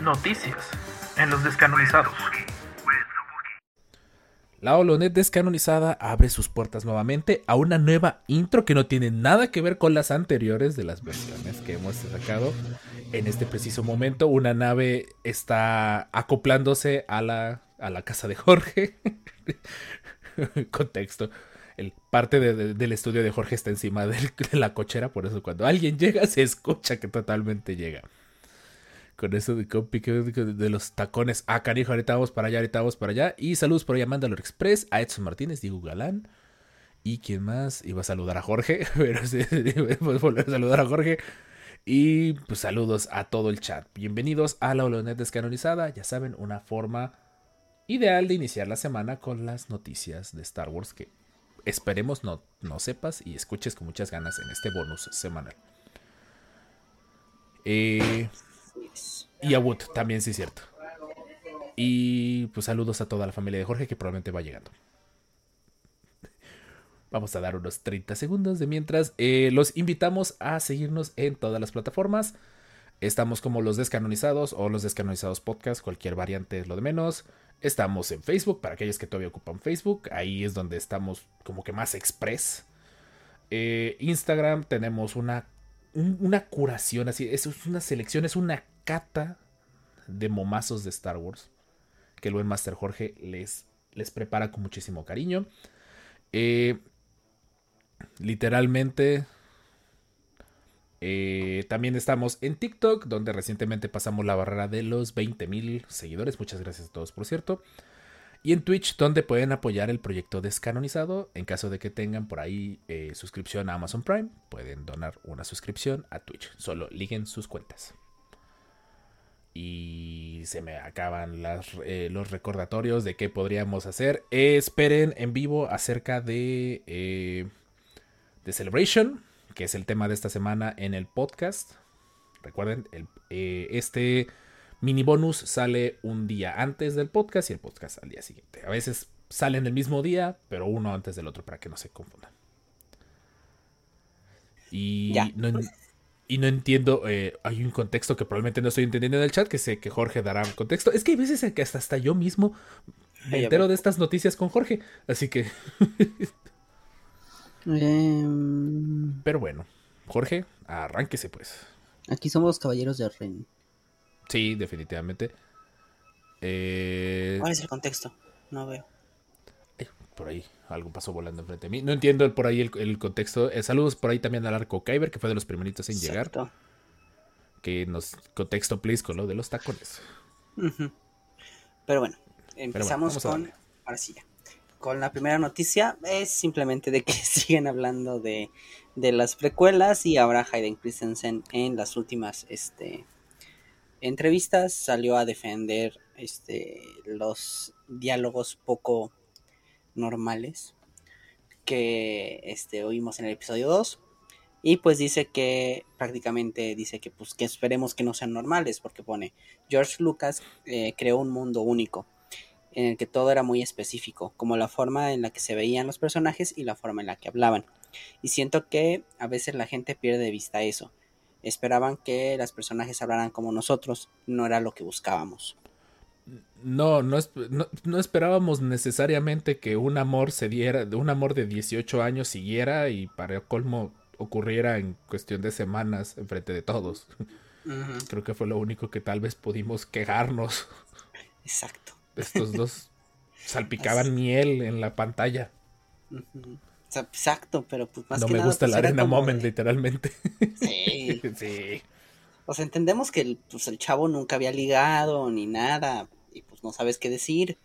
Noticias en los descanonizados. La Holonet descanonizada abre sus puertas nuevamente a una nueva intro que no tiene nada que ver con las anteriores de las versiones que hemos sacado. En este preciso momento, una nave está acoplándose a la, a la casa de Jorge. Contexto. El parte del estudio de Jorge está encima de la cochera, por eso cuando alguien llega se escucha que totalmente llega con eso de, de los tacones. Ah, canijo, ahorita vamos para allá, ahorita vamos para allá. Y saludos por ahí a Mandalor Express, a Edson Martínez, Diego Galán. ¿Y quién más? Iba a saludar a Jorge, pero sí, volver a saludar a Jorge. Y pues saludos a todo el chat. Bienvenidos a la Holonet descanonizada. Ya saben, una forma ideal de iniciar la semana con las noticias de Star Wars que esperemos no, no sepas y escuches con muchas ganas en este bonus semanal. Eh, y a Wood, también sí es cierto. Y pues saludos a toda la familia de Jorge que probablemente va llegando. Vamos a dar unos 30 segundos de mientras. Eh, los invitamos a seguirnos en todas las plataformas. Estamos como los descanonizados o los descanonizados podcast, cualquier variante es lo de menos. Estamos en Facebook, para aquellos que todavía ocupan Facebook. Ahí es donde estamos como que más express. Eh, Instagram tenemos una una curación, así, es una selección, es una cata de momazos de Star Wars que el buen Master Jorge les, les prepara con muchísimo cariño. Eh, literalmente, eh, también estamos en TikTok, donde recientemente pasamos la barrera de los 20.000 seguidores. Muchas gracias a todos, por cierto. Y en Twitch, donde pueden apoyar el proyecto descanonizado. En caso de que tengan por ahí eh, suscripción a Amazon Prime, pueden donar una suscripción a Twitch. Solo liguen sus cuentas. Y se me acaban eh, los recordatorios de qué podríamos hacer. esperen en vivo acerca de, eh, de Celebration, que es el tema de esta semana en el podcast. Recuerden, el, este mini bonus sale un día antes del podcast y el podcast al día siguiente. A veces salen el mismo día, pero uno antes del otro para que no se confundan. Y, no, y no entiendo, eh, hay un contexto que probablemente no estoy entendiendo en el chat, que sé que Jorge dará un contexto. Es que hay veces en que hasta, hasta yo mismo me entero de estas noticias con Jorge, así que... Em. Pero bueno, Jorge, arránquese pues. Aquí somos caballeros de Ren. Sí, definitivamente. Eh... ¿Cuál es el contexto? No veo. Por ahí, algo pasó volando enfrente de mí. No entiendo por ahí el, contexto. Eh, saludos por ahí también al Arco Kyber, que fue de los primeritos en llegar. Que nos contexto, please, con lo de los tacones. Pero bueno, empezamos con. Ahora sí ya. Con la primera noticia es simplemente de que siguen hablando de, de las precuelas y ahora Hayden Christensen en las últimas este, entrevistas salió a defender este, los diálogos poco normales que este, oímos en el episodio 2 y pues dice que prácticamente dice que pues que esperemos que no sean normales porque pone George Lucas eh, creó un mundo único en el que todo era muy específico como la forma en la que se veían los personajes y la forma en la que hablaban. Y siento que a veces la gente pierde de vista eso. Esperaban que las personajes hablaran como nosotros, no era lo que buscábamos. No, no, no, esperábamos necesariamente que un amor se diera, un amor de 18 años siguiera y para colmo ocurriera en cuestión de semanas enfrente de todos. Creo que fue lo único que tal vez pudimos quejarnos. Exacto. Estos dos salpicaban miel en la pantalla. Exacto, pero pues más no me gusta pues, la arena moment, literalmente. Sí. sí. O sea, entendemos que el, pues, el chavo nunca había ligado ni nada y pues no sabes qué decir.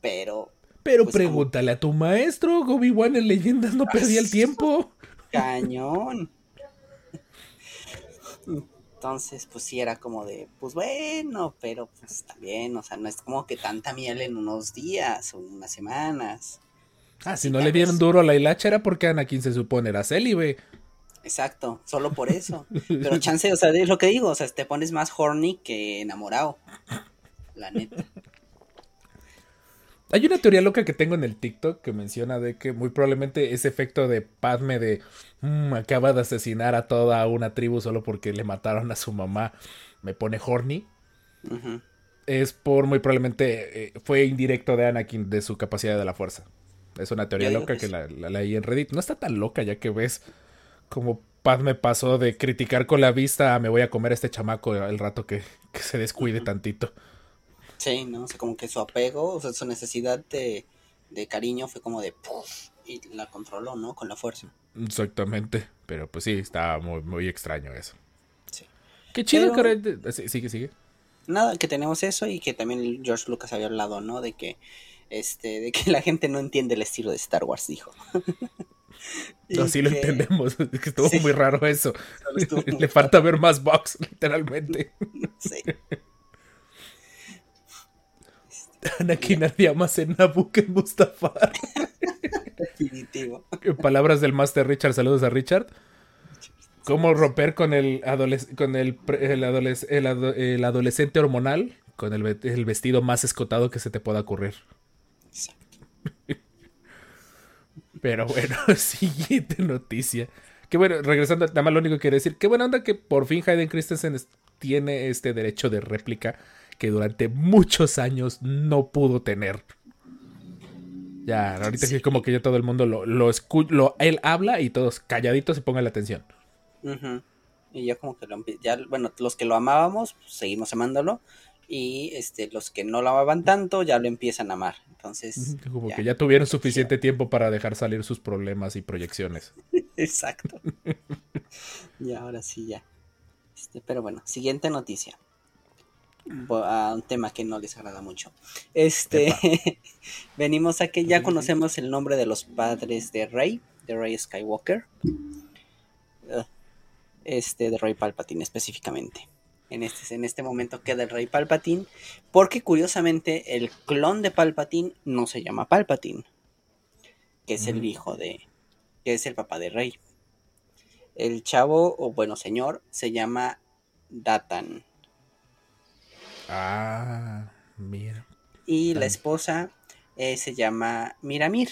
Pero. Pero pues, pregúntale a tu maestro, Obi-Wan en Leyendas no perdía el tiempo. Cañón. Entonces, pues sí era como de, pues bueno, pero pues está bien, o sea, no es como que tanta miel en unos días o unas semanas. Ah, si no le dieron duro a la hilacha era porque Anakin se supone era célibe. Exacto, solo por eso. Pero chance, o sea, es lo que digo, o sea, te pones más horny que enamorado. La neta. Hay una teoría loca que tengo en el TikTok que menciona de que muy probablemente ese efecto de Padme de mm, acaba de asesinar a toda una tribu solo porque le mataron a su mamá me pone horny, es por muy probablemente eh, fue indirecto de Anakin de su capacidad de la fuerza. Es una teoría loca que, la, leí en Reddit. No está tan loca ya que ves como Paz me pasó de criticar con la vista a me voy a comer a este chamaco el rato que, se descuide tantito. Sí, ¿no? O sea, como que su apego, o sea, su necesidad de, cariño fue como de y la controló, ¿no? Con la fuerza. Exactamente. Pero pues sí, está muy, muy extraño eso. Sí. Qué chido que... Sí, sigue, sigue. Nada, que tenemos eso y que también George Lucas había hablado, ¿no? De que este, de que la gente no entiende el estilo de Star Wars, dijo. no, sí lo entendemos, es que estuvo muy raro eso. Le falta ver más box, literalmente. Sí. Anakin había más en Nabu que en Mustafar. Definitivo. palabras del Master Richard, saludos a Richard. ¿Cómo romper con el, con el, el, adolescente hormonal? Con el, el, vestido más escotado que se te pueda ocurrir. Pero bueno, siguiente noticia. Que bueno, regresando, nada más lo único que quiero decir, qué buena onda que por fin Hayden Christensen tiene este derecho de réplica que durante muchos años no pudo tener. Ya, ahorita que como que ya todo el mundo lo, lo escucha, él habla y todos calladitos se pongan la atención. Y ya como que lo, ya, bueno, los que lo amábamos, pues, seguimos amándolo, y este los que no lo amaban tanto ya lo empiezan a amar. Entonces, como que ya tuvieron suficiente tiempo para dejar salir sus problemas y proyecciones. Exacto. y ahora sí ya. Este, pero bueno, siguiente noticia. A un tema que no les agrada mucho. Este venimos a que ya conocemos el nombre de los padres de Rey, de Rey Skywalker. Este, de Rey Palpatine específicamente en este, en este momento queda el rey Palpatine, porque curiosamente el clon de Palpatine no se llama Palpatine, que es el hijo de, que es el papá de rey. El chavo, o bueno, señor, se llama Datan. Ah, mira. Y la esposa eh, se llama Miramir.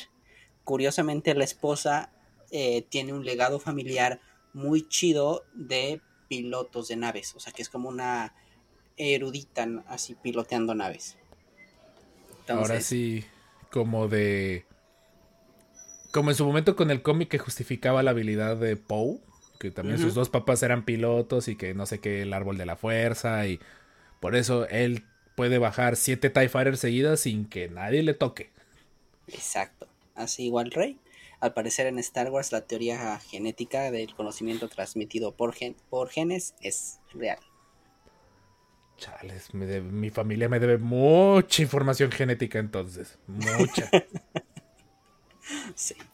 Curiosamente, la esposa eh, tiene un legado familiar muy chido de pilotos de naves, o sea que es como una erudita así piloteando naves. Ahora sí, como de... Como en su momento con el cómic que justificaba la habilidad de Poe, que también sus dos papás eran pilotos y que no sé qué, el árbol de la fuerza y por eso él puede bajar siete TIE Fighters seguidas sin que nadie le toque. Exacto, así igual Rey. Al parecer en Star Wars la teoría genética del conocimiento transmitido por, por genes es real. Chales, mi familia me debe mucha información genética entonces. Mucha. sí.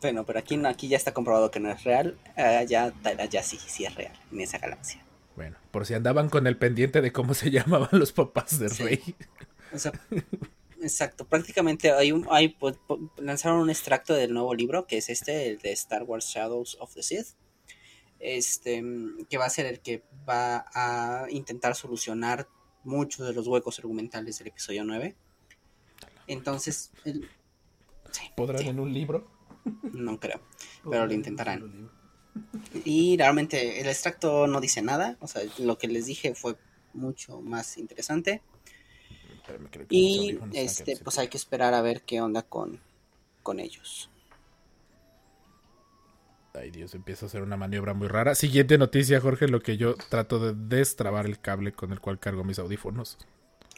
Bueno, pero aquí, aquí ya está comprobado que no es real. Uh, ya, ya sí, sí es real en esa galaxia. Bueno, por si andaban con el pendiente de cómo se llamaban los papás de Rey. O sea, Exacto, prácticamente hay un, hay, pues, lanzaron un extracto del nuevo libro, que es este, el de Star Wars Shadows of the Sith, este, que va a ser el que va a intentar solucionar muchos de los huecos argumentales del episodio 9. Entonces, ¿podrán en un libro? No creo, pero lo intentarán. Y realmente el extracto no dice nada, o sea, lo que les dije fue mucho más interesante y este, pues hay que esperar a ver qué onda con, con ellos. Ay Dios, empieza a ser una maniobra muy rara. Siguiente noticia, Jorge, lo que yo trato de destrabar el cable con el cual cargo mis audífonos.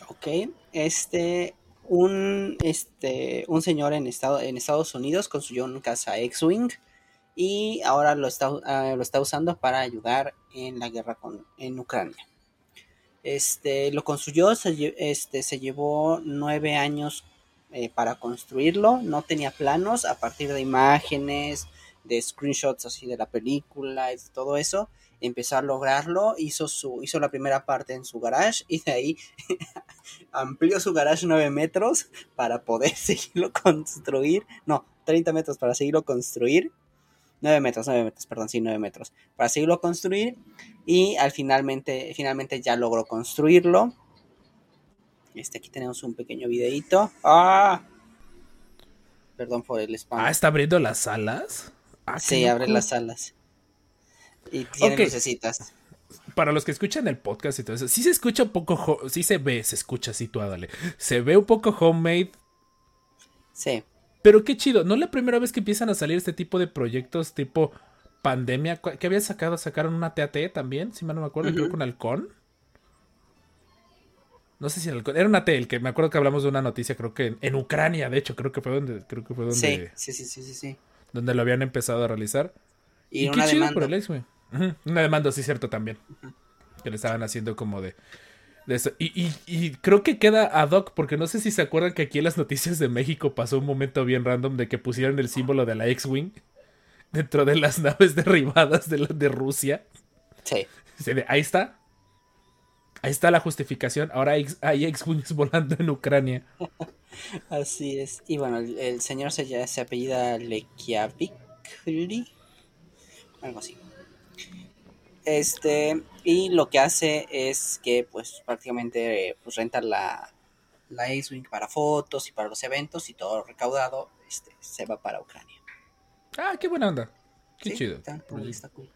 Ok, este, un, este, un señor en, estado, en Estados Unidos construyó una casa X-Wing y ahora lo está, ah, lo está usando para ayudar en la guerra con, en Ucrania. Este, lo construyó, se, este, se llevó nueve años eh, para construirlo, no tenía planos, a partir de imágenes, de screenshots así de la película y todo eso, empezó a lograrlo, hizo, su, hizo la primera parte en su garage y de ahí amplió su garage nueve metros para poder seguirlo construir, no, 30 metros para seguirlo construir 9 metros, 9 metros, perdón, sí, 9 metros, para seguirlo construir y al finalmente, finalmente ya logró construirlo. Este, aquí tenemos un pequeño videito. ¡Ah! Perdón por el spam. Ah, ¿está abriendo las alas? Ah, sí, abre las alas. Y tiene necesitas. para los que escuchan el podcast y todo eso, sí se escucha un poco, sí se ve, se escucha así, dale. Se ve un poco homemade. Sí. Pero qué chido, no es la primera vez que empiezan a salir este tipo de proyectos tipo pandemia. que había sacado? Sacaron una TAT también, si mal no me acuerdo, creo con Halcón. No sé si era una T, el que me acuerdo que hablamos de una noticia, creo que en, Ucrania, de hecho, creo que fue donde, creo que fue donde. Sí, sí, sí, sí, sí. Donde lo habían empezado a realizar. Y, qué chido por el ex, güey. Una demanda, sí, cierto, también. Que le estaban haciendo como de. eso. Y, y, creo que queda ad hoc, porque no sé si se acuerdan que aquí en las noticias de México pasó un momento bien random de que pusieron el símbolo de la X-Wing dentro de las naves derribadas de, de Rusia. Sí. Ahí está. Ahí está la justificación. Ahora hay X-Wings volando en Ucrania. Así es. Y bueno, el, señor se, se apellida Lekiavik. Algo así. Este, y lo que hace es que pues prácticamente pues renta la, la X-Wing para fotos y para los eventos y todo recaudado este, se va para Ucrania. Ah, qué buena onda. Qué chido. Está, cool.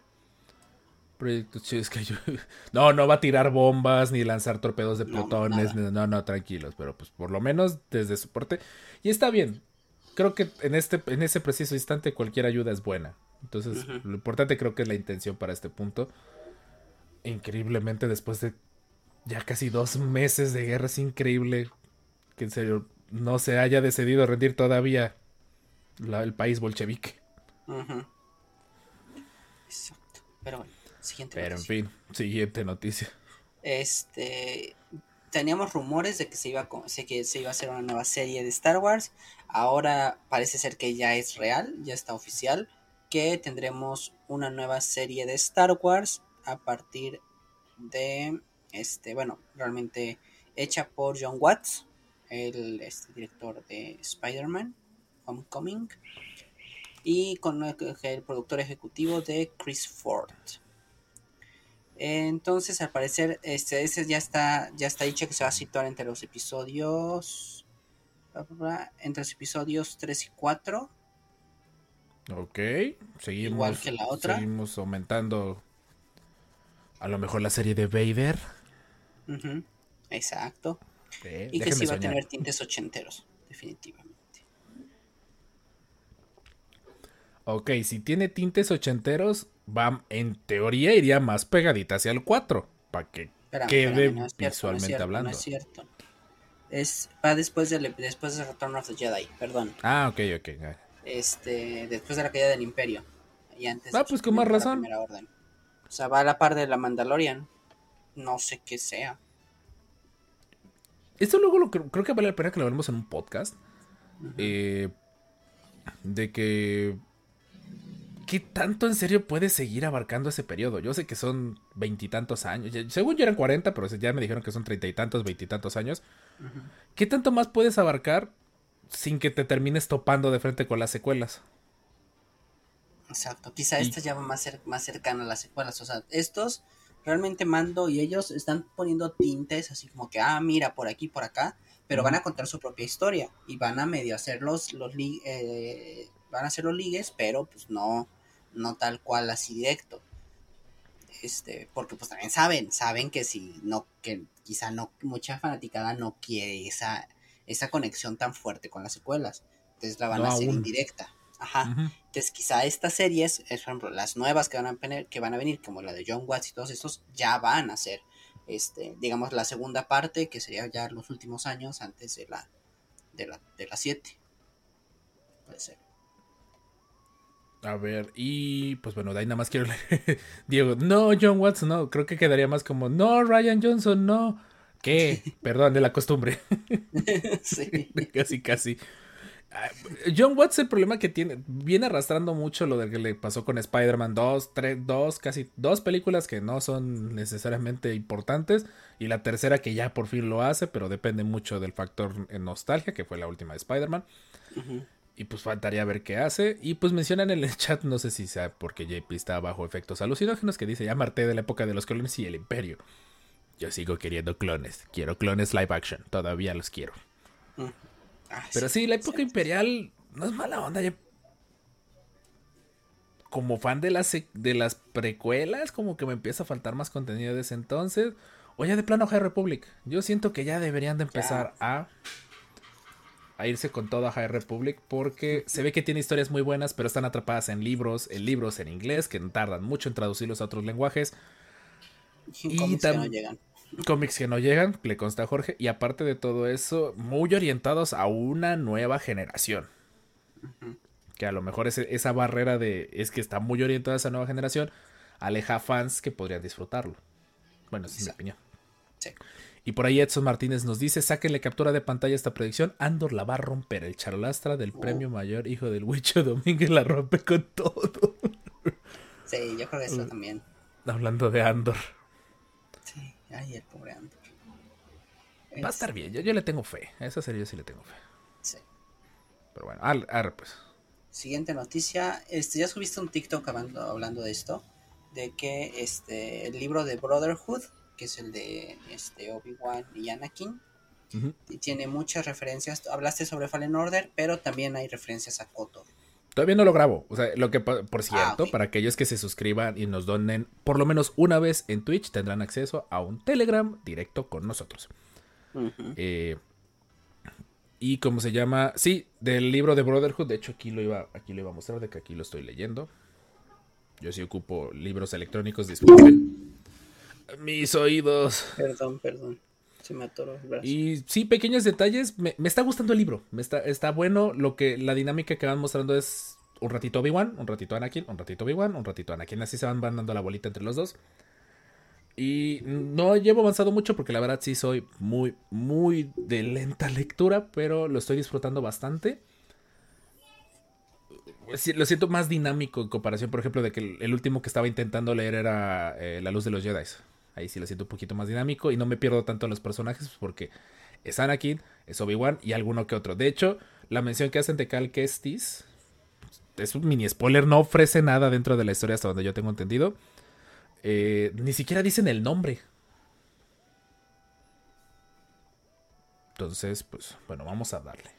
Proyecto chido, que yo... No, no va a tirar bombas ni lanzar torpedos de plutones. No, no, tranquilos. Pero pues por lo menos desde soporte. Y está bien. Creo que en, este, en ese preciso instante cualquier ayuda es buena. Entonces, lo importante creo que es la intención para este punto. Increíblemente, después de ya casi dos meses de guerra, es increíble que en serio no se haya decidido rendir todavía el país bolchevique. Exacto. Pero bueno, siguiente Pero en fin, siguiente noticia. Este. Teníamos rumores de que se iba sé que se iba a hacer una nueva serie de Star Wars. Ahora parece ser que ya es real, ya está oficial que tendremos una nueva serie de Star Wars a partir de este, bueno, realmente hecha por John Watts, el este, director de Spider-Man Homecoming y con el, productor ejecutivo de Chris Ford. Entonces, al parecer, este, ese ya está, ya está dicho que se va a situar entre los episodios, entre los episodios 3 y 4 Ok, seguimos. Igual que la otra. Seguimos aumentando a lo mejor la serie de Vader. Exacto. y que sí va a tener tintes ochenteros, definitivamente. Ok, si tiene tintes ochenteros, va, en teoría iría más pegadita hacia el 4. Para que quede visualmente hablando. No es cierto. Es, va después de, después de Return of the Jedi, perdón. Ah, ok, ok este, después de la caída del imperio. Y antes ah, pues con más razón. O sea, va a la par de la Mandalorian. No sé qué sea. Esto luego lo, creo que vale la pena que lo hablemos en un podcast. Eh, de que... ¿Qué tanto en serio puede seguir abarcando ese periodo? Yo sé que son veintitantos años. Según yo eran cuarenta, pero ya me dijeron que son treinta y tantos, veintitantos años. ¿Qué tanto más puedes abarcar sin que te termines topando de frente con las secuelas. Exacto, quizá esta ya va más, más cercana a las secuelas. O sea, estos realmente mando y ellos están poniendo tintes así como que, ah, mira, por aquí, por acá, pero van a contar su propia historia y van a medio hacer los, los eh, van a hacer los ligues, pero pues no, no tal cual así directo. Este, porque pues también saben, saben que si no, que quizá no, mucha fanaticada no quiere esa, esa conexión tan fuerte con las secuelas. Entonces la van a hacer indirecta. Ajá. Entonces quizá estas series, por ejemplo, las nuevas que van a venir, que van a venir, como la de John Watts y todos estos, ya van a ser, este, digamos, la segunda parte, que sería ya los últimos años antes de la, de la, de las 7. Puede ser. A ver, y pues bueno, de ahí nada más quiero leer. Diego, no, John Watts, no, creo que quedaría más como, no, Ryan Johnson, no. ¿Qué? Perdón, de la costumbre. sí. casi, casi. Ah, John Watts el problema que tiene, viene arrastrando mucho lo de que le pasó con Spider-Man 2, 3, 2, casi dos películas que no son necesariamente importantes y la tercera que ya por fin lo hace, pero depende mucho del factor nostalgia, que fue la última de Spider-Man. Y pues faltaría ver qué hace. Y pues mencionan en el chat, no sé si sea porque JP está bajo efectos alucinógenos, que dice ya Marte de la época de los colones y el imperio. Yo sigo queriendo clones. Quiero clones live action. Todavía los quiero. Mm. Ah, Pero sí, la época imperial no es mala onda. como fan de las, de las precuelas, como que me empieza a faltar más contenido de ese entonces. O ya de plano High Republic. Yo siento que ya deberían de empezar a, a irse con todo a High Republic porque se ve que tiene historias muy buenas, pero están atrapadas en libros, en libros en inglés, que tardan mucho en traducirlos a otros lenguajes. Y, cómics que no llegan. Cómics que no llegan, le consta a Jorge. Y aparte de todo eso, muy orientados a una nueva generación. Que a lo mejor esa barrera de es que está muy orientada a esa nueva generación aleja a fans que podrían disfrutarlo. Bueno, esa es mi opinión. Y por ahí Edson Martínez nos dice, sáquenle captura de pantalla esta predicción, Andor la va a romper, el charlastra del premio mayor, hijo del Huicho Domínguez la rompe con todo. sí, yo creo que eso también. Hablando de Andor. Sí, ay, el pobre Andor. Va a estar bien, yo, le tengo fe, a esa serie yo sí le tengo fe. Sí. Pero bueno, ahora pues. Siguiente noticia, este, ya subiste un TikTok hablando, hablando de esto, de que este, el libro de Brotherhood que es el de este, Obi-Wan y Anakin. Y tiene muchas referencias. Hablaste sobre Fallen Order, pero también hay referencias a KOTOR. Todavía no lo grabo. O sea, lo que, por ah, cierto, para aquellos que se suscriban y nos donen por lo menos una vez en Twitch, tendrán acceso a un Telegram directo con nosotros. Eh, y cómo se llama, sí, del libro de Brotherhood. De hecho, aquí lo iba, aquí lo iba a mostrar, de que aquí lo estoy leyendo. Yo sí ocupo libros electrónicos, disculpen. Mis oídos. Perdón, perdón. Se me atoró el brazo. Y sí, pequeños detalles. Me, está gustando el libro. Me está, está bueno. Lo que la dinámica que van mostrando es un ratito Obi-Wan, un ratito Anakin, un ratito Obi-Wan, un ratito Anakin. Así se van, dando la bolita entre los dos. Y no llevo avanzado mucho porque la verdad sí soy muy, muy de lenta lectura, pero lo estoy disfrutando bastante. Lo siento más dinámico en comparación, por ejemplo, de que el último que estaba intentando leer era eh, La Luz de los Jedi. Ahí sí lo siento un poquito más dinámico y no me pierdo tanto los personajes porque es Anakin, es Obi-Wan y alguno que otro. De hecho, la mención que hacen de Cal Kestis es un mini spoiler, no ofrece nada dentro de la historia hasta donde yo tengo entendido. Eh, ni siquiera dicen el nombre. Entonces, pues, bueno, vamos a darle.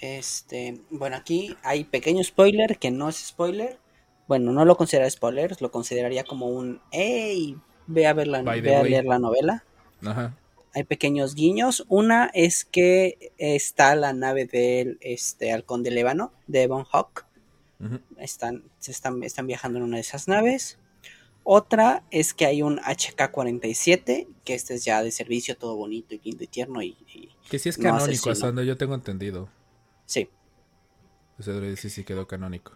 Este, bueno, aquí hay pequeño spoiler que no es spoiler bueno, no lo considera spoilers, lo consideraría como un, hey, ve a, ver la, ve a leer la novela. Ajá. Hay pequeños guiños. Una es que está la nave del este, halcón de Lébano, de Von Hawk. están, se están, están viajando en una de esas naves. Otra es que hay un HK-47, que este es ya de servicio, todo bonito y lindo y tierno. Y, que sí es canónico, hasta donde yo tengo entendido. Sí. O sea, sí, sí quedó canónico.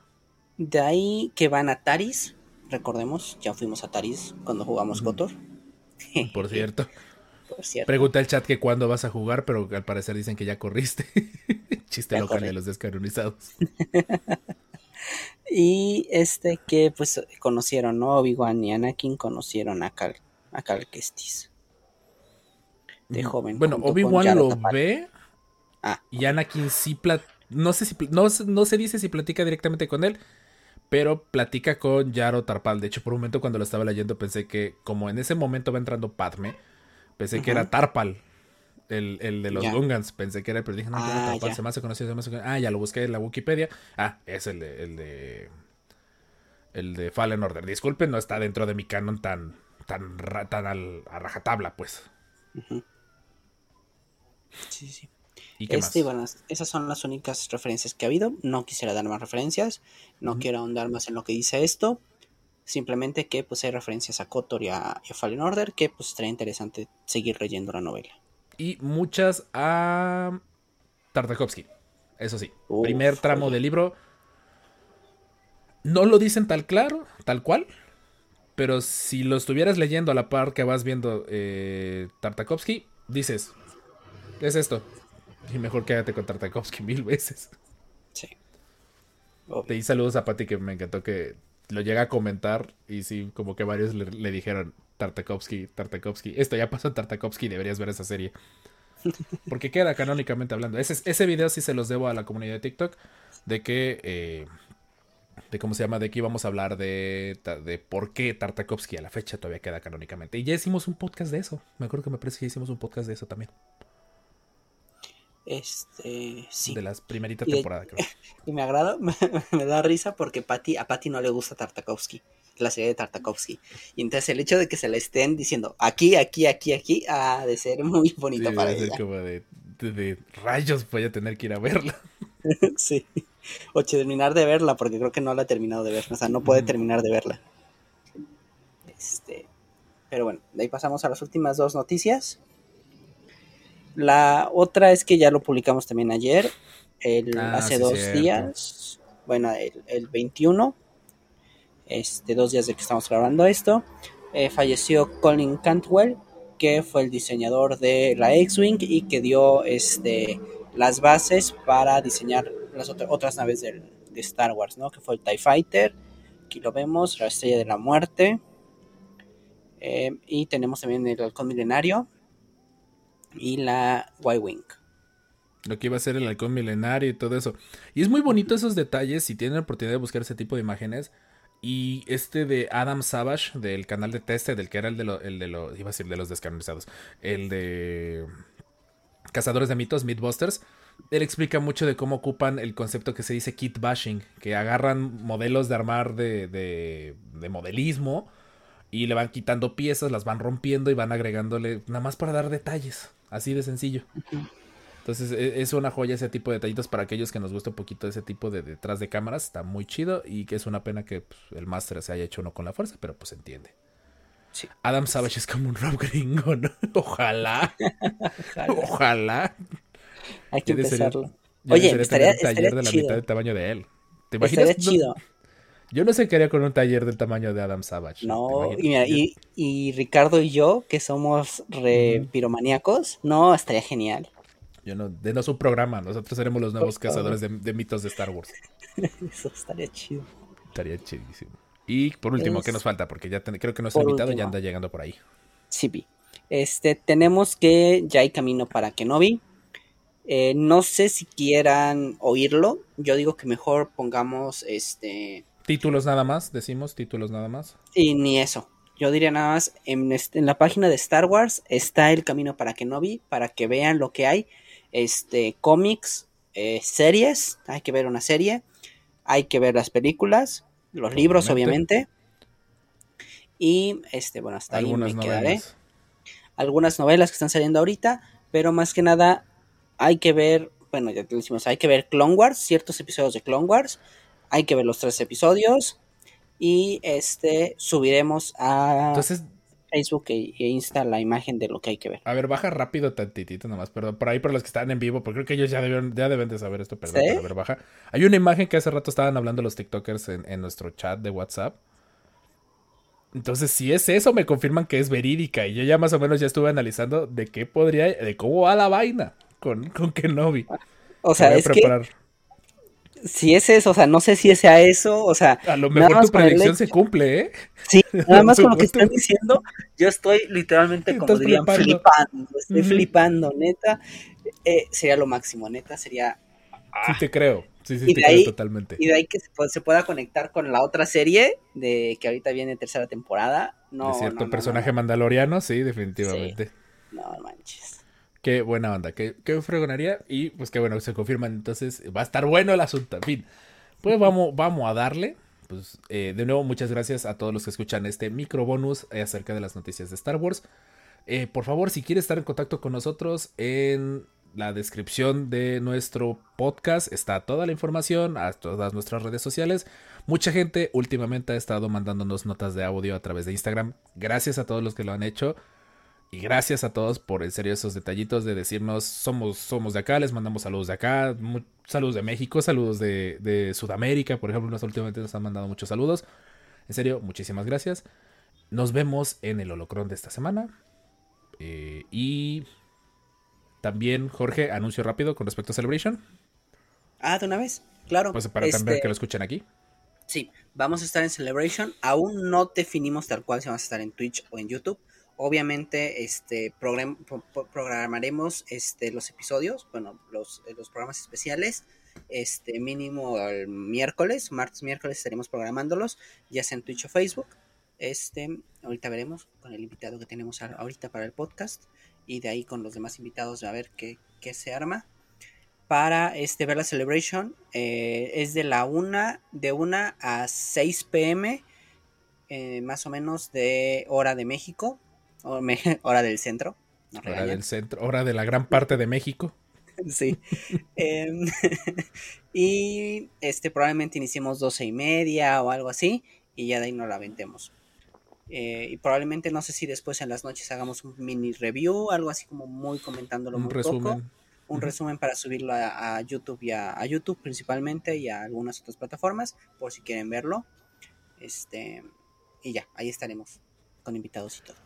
De ahí que van a Taris. Recordemos, ya fuimos a Taris cuando jugamos Kotor. Por cierto. Por cierto. Pregunta el chat que cuándo vas a jugar, pero al parecer dicen que ya corriste. Chiste local de los descanonizados. y este que pues conocieron, ¿no? Obi-Wan y Anakin conocieron a Cal, a Cal Kestis. De joven. Bueno, Obi-Wan lo ve. Ah, y Anakin sí no sé si no, no se dice si platica directamente con él, pero platica con Yaro Tarpal. De hecho, por un momento cuando lo estaba leyendo pensé que, como en ese momento va entrando Padme, pensé que era Tarpal. El, de los Gungans, pensé que era, pero dije, no, ah, Tarpal, se me hace conocido, se me hace conocido. Ah, ya lo busqué en la Wikipedia. Ah, es el de, el de, el de Fallen Order. Disculpen, no está dentro de mi canon tan, tan, tan al, a rajatabla, pues. Sí, sí. Este, bueno, esas son las únicas referencias que ha habido. No quisiera dar más referencias. No quiero ahondar más en lo que dice esto. Simplemente que pues hay referencias a Kotor y a, Fallen Order que pues estaría interesante seguir leyendo la novela. Y muchas a Tartakovsky. Eso sí. Primer tramo del libro. No lo dicen tal claro, tal cual. Pero si lo estuvieras leyendo a la par que vas viendo eh, Tartakovsky, dices, ¿qué es esto? Y mejor quédate con Tartakovsky mil veces. Sí. Te di saludos a Pati que me encantó que lo llega a comentar y sí, como que varios le, dijeron Tartakovsky, Tartakovsky. Esto ya pasó en Tartakovsky, deberías ver esa serie. Porque queda canónicamente hablando. Ese, ese video sí se los debo a la comunidad de TikTok. De que. Eh, de cómo se llama. De que íbamos a hablar de. De por qué Tartakovsky a la fecha todavía queda canónicamente. Y ya hicimos un podcast de eso. Me acuerdo que me parece que hicimos un podcast de eso también. Este, sí. De las primeritas temporadas, creo. Y me agrada, me, da risa porque Patty, a Patty no le gusta Tartakovsky, la serie de Tartakovsky. Y entonces el hecho de que se la estén diciendo aquí, aquí, aquí, aquí, ha de ser muy bonito para ella. Ser como de, de, rayos, voy a tener que ir a verla. sí. O terminar de verla, porque creo que no la ha terminado de ver. O sea, no puede terminar de verla. Este. Pero bueno, de ahí pasamos a las últimas dos noticias. La otra es que ya lo publicamos también ayer, el, ah, hace dos días, bueno, el, 21, este, dos días de que estamos grabando esto, eh, falleció Colin Cantwell, que fue el diseñador de la X-Wing y que dio este, las bases para diseñar las otras naves de Star Wars, ¿no? Que fue el TIE Fighter, aquí lo vemos, la Estrella de la Muerte, eh, y tenemos también el Halcón Milenario, y la Y-Wing. Lo que iba a ser el halcón milenario y todo eso. Y es muy bonito esos detalles. Si tienen la oportunidad de buscar ese tipo de imágenes. Y este de Adam Savage, del canal de Teste, del que era el de, el de los. Iba a decir de los descanonizados. El de. Cazadores de mitos, Mythbusters. Él explica mucho de cómo ocupan el concepto que se dice kit bashing. Que agarran modelos de armar de, de, de modelismo. Y le van quitando piezas, las van rompiendo y van agregándole. Nada más para dar detalles. Así de sencillo. Entonces e, es una joya ese tipo de detallitos para aquellos que nos gusta un poquito ese tipo de detrás de cámaras. Está muy chido y que es una pena que pues, el máster se haya hecho uno con la fuerza, pero pues entiende. Adam Savage es como un rap gringo, ¿no? Ojalá. Ojalá. Hay que empezarlo. Oye, estaría, un taller de la mitad del tamaño de él. ¿Te imaginas? chido. Yo no sé qué haría con un taller del tamaño de Adam Savage. No, y, y, Ricardo y yo, que somos re piromaníacos, no, estaría genial. Yo no, denos un programa, nosotros seremos los nuevos cazadores de, mitos de Star Wars. Eso estaría chido. Estaría chidísimo. Y por último, ¿qué nos falta? Porque ya creo que ha invitado y ya anda llegando por ahí. Sí, vi. Este, tenemos que ya hay camino para Kenobi. Eh, no sé si quieran oírlo. Yo digo que mejor pongamos este Títulos nada más, decimos, títulos nada más. Y ni eso. Yo diría nada más, en, este, en la página de Star Wars está el camino para que no vi, para que vean lo que hay. Este, cómics, eh, series, hay que ver una serie, hay que ver las películas, los libros, obviamente. Y este, bueno, hasta ahí me quedaré. Algunas novelas que están saliendo ahorita, pero más que nada hay que ver, bueno, ya te decimos, hay que ver Clone Wars, ciertos episodios de Clone Wars hay que ver los tres episodios y este subiremos a Facebook e, e, Insta la imagen de lo que hay que ver. A ver, baja rápido tantitito nomás, perdón, por ahí por los que están en vivo, porque creo que ellos ya deben, ya deben de saber esto, perdón, a ver, baja. Hay una imagen que hace rato estaban hablando los TikTokers en, en nuestro chat de WhatsApp. Entonces, si es eso, me confirman que es verídica. Y yo ya más o menos ya estuve analizando de qué podría, de cómo va la vaina con, con Kenobi. O sea, es que si es eso, o sea, no sé si sea eso, o sea. A lo mejor tu predicción se cumple, ¿eh? Sí, nada más con lo que están diciendo, yo estoy literalmente, como dirían, flipando, estoy flipando, neta. Eh, sería lo máximo, neta, sería. Sí, te creo. Sí, sí, te creo totalmente. Y de ahí que se, pueda conectar con la otra serie de que ahorita viene tercera temporada. No, de cierto personaje mandaloriano, sí, definitivamente. No manches. Qué buena onda, qué, qué fregonaría. Y pues qué bueno, se confirman. Entonces va a estar bueno el asunto. En fin, pues vamos, vamos a darle. Pues eh, de nuevo, muchas gracias a todos los que escuchan este micro bonus eh, acerca de las noticias de Star Wars. Eh, por favor, si quieres estar en contacto con nosotros, en la descripción de nuestro podcast está toda la información a todas nuestras redes sociales. Mucha gente últimamente ha estado mandándonos notas de audio a través de Instagram. Gracias a todos los que lo han hecho. Y gracias a todos por en serio esos detallitos de decirnos somos, somos de acá, les mandamos saludos de acá, saludos de México, saludos de, Sudamérica, por ejemplo, últimamente nos han mandado muchos saludos. En serio, muchísimas gracias. Nos vemos en el holocron de esta semana. Eh, y también, Jorge, anuncio rápido con respecto a Celebration. Ah, de una vez, claro. Pues para también este que lo escuchen aquí. Sí, vamos a estar en Celebration. Aún no definimos tal cual si vamos a estar en Twitch o en YouTube Obviamente, este, programaremos este, los episodios, bueno, los, los programas especiales, este, mínimo el miércoles, martes, miércoles estaremos programándolos, ya sea en Twitch o Facebook. Este, ahorita veremos con el invitado que tenemos ahorita para el podcast y de ahí con los demás invitados a ver qué, qué se arma. para este ver la celebration. Eh, es de la 1 de 1 a 6 pm, eh, más o menos de hora de México, hora del centro. hora del centro, hora de la gran parte de México. sí. Em, y este probablemente iniciemos 12 y media o algo así, y ya de ahí no la vendemos. Eh, y probablemente no sé si después en las noches hagamos un mini review, algo así como muy comentándolo un muy resumen. poco. Un resumen para subirlo a, YouTube y a, YouTube principalmente y a algunas otras plataformas por si quieren verlo. Este y ya, ahí estaremos con invitados y todo.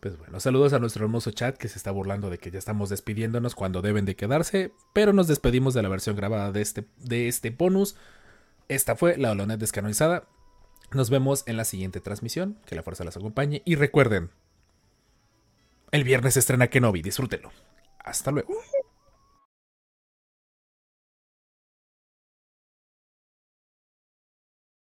Pues bueno, saludos a nuestro hermoso chat que se está burlando de que ya estamos despidiéndonos cuando deben de quedarse, pero nos despedimos de la versión grabada de este, de este bonus. Esta fue la Olonet descanonizada. Nos vemos en la siguiente transmisión. Que la fuerza las acompañe. Y recuerden, el viernes estrena Kenobi. Disfrútenlo. Hasta luego.